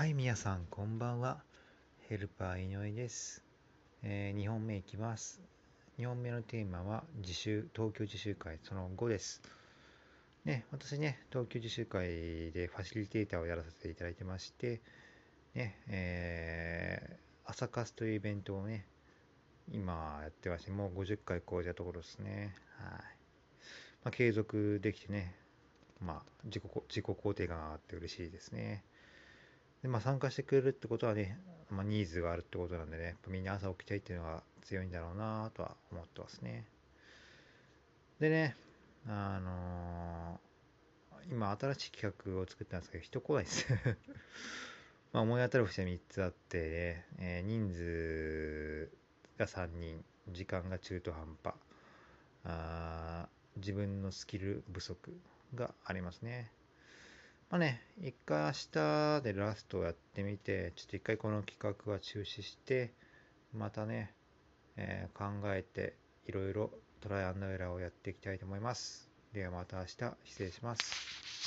はい、皆さん、こんばんは。ヘルパー井上です。えー、2本目いきます。2本目のテーマは、自習、東京自習会その5です。ね、私ね、東京自習会でファシリテーターをやらせていただいてまして、ね、えー、朝活というイベントをね、今やってまして、もう50回超えたところですね。はい。まあ、継続できてね、まあ、自己自己肯定感があって嬉しいですね。で、まあ、参加してくれるってことはね、まあ、ニーズがあるってことなんでね、みんな朝起きたいっていうのが強いんだろうなとは思ってますね。でね、あのー、今新しい企画を作ったんですけど、人来ないです まあ思い当たる節は3つあって、ね、えー、人数が3人、時間が中途半端、あ自分のスキル不足がありますね。まあね、一回明日でラストをやってみて、ちょっと一回この企画は中止して、またね、えー、考えて、いろいろトライアンドエラーをやっていきたいと思います。ではまた明日、失礼します。